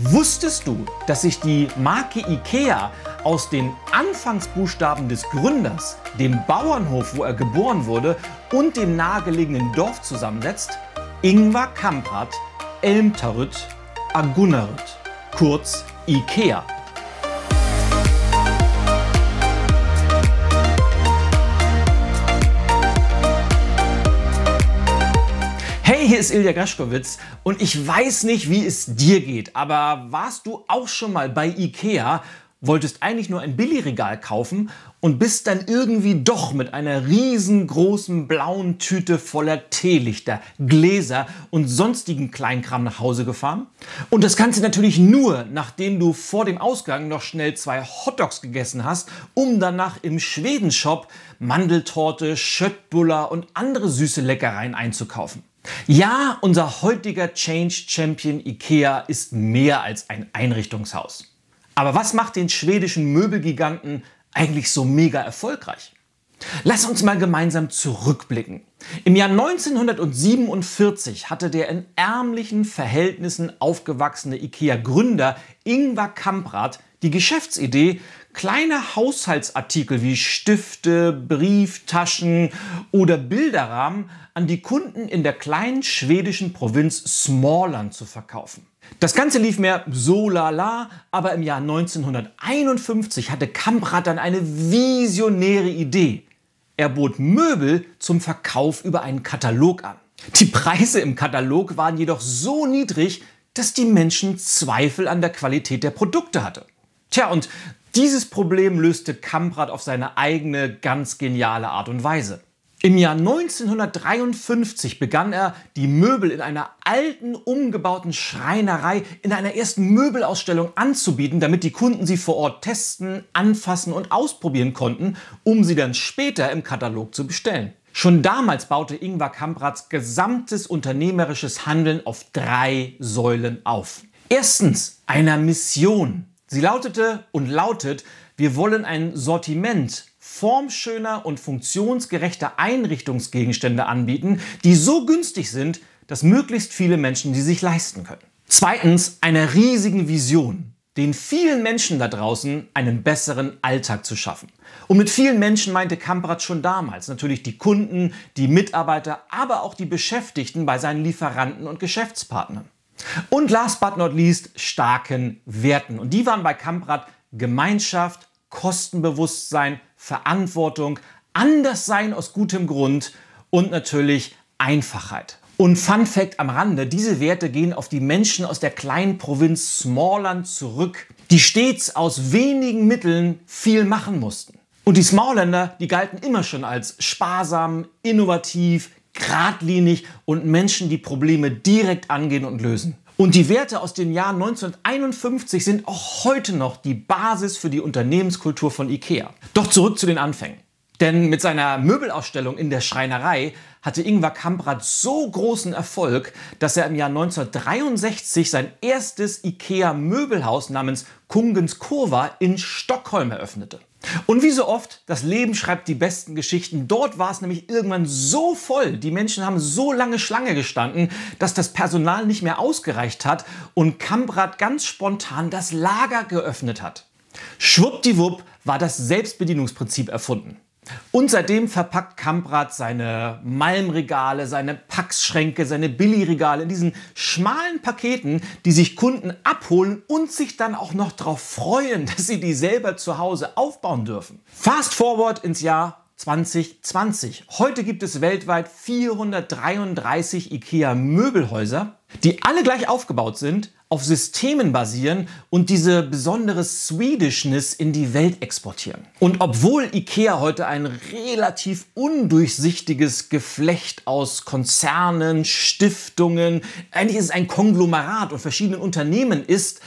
Wusstest du, dass sich die Marke IKEA aus den Anfangsbuchstaben des Gründers, dem Bauernhof, wo er geboren wurde, und dem nahegelegenen Dorf zusammensetzt? Ingvar Kamprad, Elmtarüt, Agunnarüt, kurz IKEA. Hey, hier ist Ilja Graschkowitz und ich weiß nicht, wie es dir geht, aber warst du auch schon mal bei Ikea, wolltest eigentlich nur ein Billigregal kaufen und bist dann irgendwie doch mit einer riesengroßen blauen Tüte voller Teelichter, Gläser und sonstigen Kleinkram nach Hause gefahren? Und das Ganze natürlich nur, nachdem du vor dem Ausgang noch schnell zwei Hotdogs gegessen hast, um danach im Schwedenshop Mandeltorte, Schöttbuller und andere süße Leckereien einzukaufen. Ja, unser heutiger Change Champion IKEA ist mehr als ein Einrichtungshaus. Aber was macht den schwedischen Möbelgiganten eigentlich so mega erfolgreich? Lass uns mal gemeinsam zurückblicken. Im Jahr 1947 hatte der in ärmlichen Verhältnissen aufgewachsene IKEA-Gründer Ingvar Kamprad die Geschäftsidee, kleine Haushaltsartikel wie Stifte, Brieftaschen oder Bilderrahmen an die Kunden in der kleinen schwedischen Provinz Småland zu verkaufen. Das Ganze lief mehr so lala, aber im Jahr 1951 hatte Kamprad dann eine visionäre Idee. Er bot Möbel zum Verkauf über einen Katalog an. Die Preise im Katalog waren jedoch so niedrig, dass die Menschen Zweifel an der Qualität der Produkte hatte. Tja, und dieses Problem löste Kamprad auf seine eigene, ganz geniale Art und Weise. Im Jahr 1953 begann er, die Möbel in einer alten, umgebauten Schreinerei in einer ersten Möbelausstellung anzubieten, damit die Kunden sie vor Ort testen, anfassen und ausprobieren konnten, um sie dann später im Katalog zu bestellen. Schon damals baute Ingvar Kamprads gesamtes unternehmerisches Handeln auf drei Säulen auf. Erstens einer Mission. Sie lautete und lautet, wir wollen ein Sortiment formschöner und funktionsgerechter Einrichtungsgegenstände anbieten, die so günstig sind, dass möglichst viele Menschen sie sich leisten können. Zweitens einer riesigen Vision, den vielen Menschen da draußen einen besseren Alltag zu schaffen. Und mit vielen Menschen meinte Kamprad schon damals natürlich die Kunden, die Mitarbeiter, aber auch die Beschäftigten bei seinen Lieferanten und Geschäftspartnern. Und last but not least starken Werten. Und die waren bei Kamprad Gemeinschaft, Kostenbewusstsein, Verantwortung, Anderssein aus gutem Grund und natürlich Einfachheit. Und Fun Fact am Rande, diese Werte gehen auf die Menschen aus der kleinen Provinz Smallland zurück, die stets aus wenigen Mitteln viel machen mussten. Und die Smallländer, die galten immer schon als sparsam, innovativ, geradlinig und Menschen, die Probleme direkt angehen und lösen. Und die Werte aus dem Jahr 1951 sind auch heute noch die Basis für die Unternehmenskultur von IKEA. Doch zurück zu den Anfängen. Denn mit seiner Möbelausstellung in der Schreinerei hatte Ingvar Kamprad so großen Erfolg, dass er im Jahr 1963 sein erstes IKEA-Möbelhaus namens Kungens Kurva in Stockholm eröffnete. Und wie so oft, das Leben schreibt die besten Geschichten. Dort war es nämlich irgendwann so voll, die Menschen haben so lange Schlange gestanden, dass das Personal nicht mehr ausgereicht hat und Kamprad ganz spontan das Lager geöffnet hat. Schwuppdiwupp war das Selbstbedienungsprinzip erfunden. Und seitdem verpackt Kamprad seine Malmregale, seine Packschränke, seine Billigregale in diesen schmalen Paketen, die sich Kunden abholen und sich dann auch noch darauf freuen, dass sie die selber zu Hause aufbauen dürfen. Fast forward ins Jahr 2020. Heute gibt es weltweit 433 IKEA Möbelhäuser, die alle gleich aufgebaut sind, auf Systemen basieren und diese besondere Swedishness in die Welt exportieren. Und obwohl IKEA heute ein relativ undurchsichtiges Geflecht aus Konzernen, Stiftungen, eigentlich ist es ein Konglomerat und verschiedenen Unternehmen ist,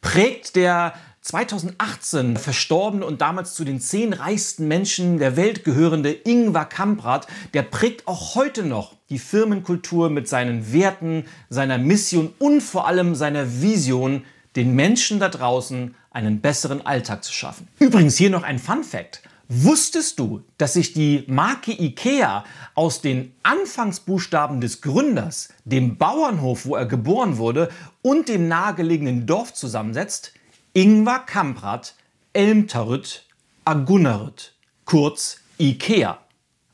prägt der 2018 verstorbene und damals zu den zehn reichsten Menschen der Welt gehörende Ingvar Kamprad, der prägt auch heute noch die Firmenkultur mit seinen Werten, seiner Mission und vor allem seiner Vision, den Menschen da draußen einen besseren Alltag zu schaffen. Übrigens hier noch ein Fun Fact. Wusstest du, dass sich die Marke IKEA aus den Anfangsbuchstaben des Gründers, dem Bauernhof, wo er geboren wurde, und dem nahegelegenen Dorf zusammensetzt? Ingvar Kamprad, Elmtarüt, Agunnarüt, kurz IKEA.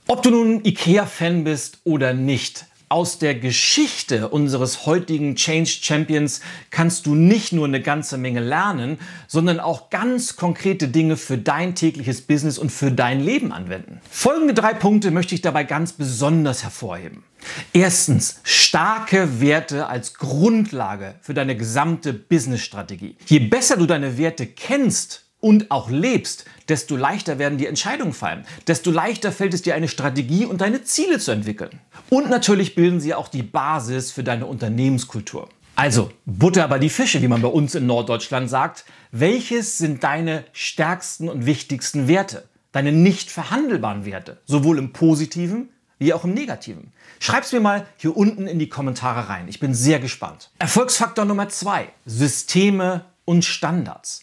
Ob du nun IKEA-Fan bist oder nicht, aus der Geschichte unseres heutigen Change Champions kannst du nicht nur eine ganze Menge lernen, sondern auch ganz konkrete Dinge für dein tägliches Business und für dein Leben anwenden. Folgende drei Punkte möchte ich dabei ganz besonders hervorheben. Erstens, starke Werte als Grundlage für deine gesamte Businessstrategie. Je besser du deine Werte kennst und auch lebst, desto leichter werden die Entscheidungen fallen. Desto leichter fällt es dir, eine Strategie und deine Ziele zu entwickeln. Und natürlich bilden sie auch die Basis für deine Unternehmenskultur. Also, Butter bei die Fische, wie man bei uns in Norddeutschland sagt. Welches sind deine stärksten und wichtigsten Werte? Deine nicht verhandelbaren Werte, sowohl im positiven wie auch im negativen. Schreib's mir mal hier unten in die Kommentare rein. Ich bin sehr gespannt. Erfolgsfaktor Nummer zwei: Systeme und Standards.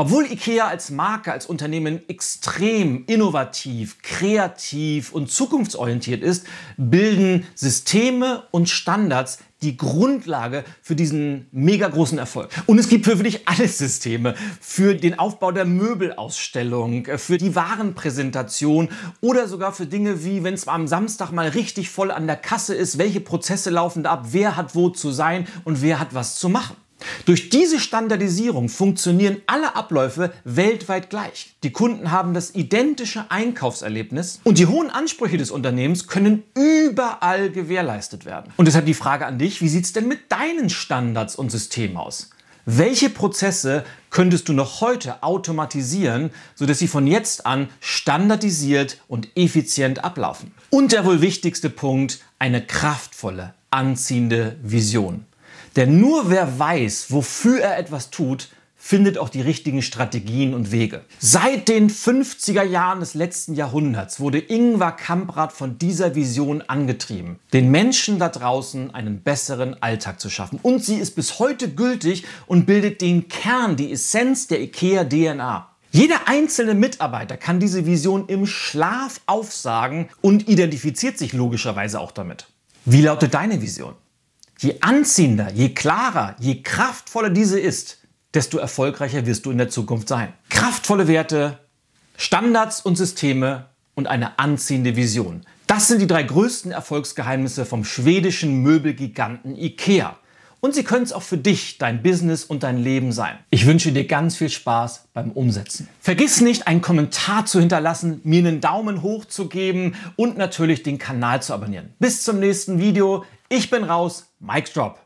Obwohl IKEA als Marke, als Unternehmen extrem innovativ, kreativ und zukunftsorientiert ist, bilden Systeme und Standards die Grundlage für diesen mega großen Erfolg. Und es gibt für wirklich alle Systeme. Für den Aufbau der Möbelausstellung, für die Warenpräsentation oder sogar für Dinge wie, wenn es am Samstag mal richtig voll an der Kasse ist, welche Prozesse laufen da ab, wer hat wo zu sein und wer hat was zu machen. Durch diese Standardisierung funktionieren alle Abläufe weltweit gleich. Die Kunden haben das identische Einkaufserlebnis und die hohen Ansprüche des Unternehmens können überall gewährleistet werden. Und deshalb die Frage an dich, wie sieht es denn mit deinen Standards und Systemen aus? Welche Prozesse könntest du noch heute automatisieren, sodass sie von jetzt an standardisiert und effizient ablaufen? Und der wohl wichtigste Punkt, eine kraftvolle, anziehende Vision. Denn nur wer weiß, wofür er etwas tut, findet auch die richtigen Strategien und Wege. Seit den 50er Jahren des letzten Jahrhunderts wurde Ingvar Kamprad von dieser Vision angetrieben, den Menschen da draußen einen besseren Alltag zu schaffen. Und sie ist bis heute gültig und bildet den Kern, die Essenz der IKEA DNA. Jeder einzelne Mitarbeiter kann diese Vision im Schlaf aufsagen und identifiziert sich logischerweise auch damit. Wie lautet deine Vision? Je anziehender, je klarer, je kraftvoller diese ist, desto erfolgreicher wirst du in der Zukunft sein. Kraftvolle Werte, Standards und Systeme und eine anziehende Vision. Das sind die drei größten Erfolgsgeheimnisse vom schwedischen Möbelgiganten IKEA. Und sie können es auch für dich, dein Business und dein Leben sein. Ich wünsche dir ganz viel Spaß beim Umsetzen. Vergiss nicht, einen Kommentar zu hinterlassen, mir einen Daumen hoch zu geben und natürlich den Kanal zu abonnieren. Bis zum nächsten Video. Ich bin raus. Mike Drop.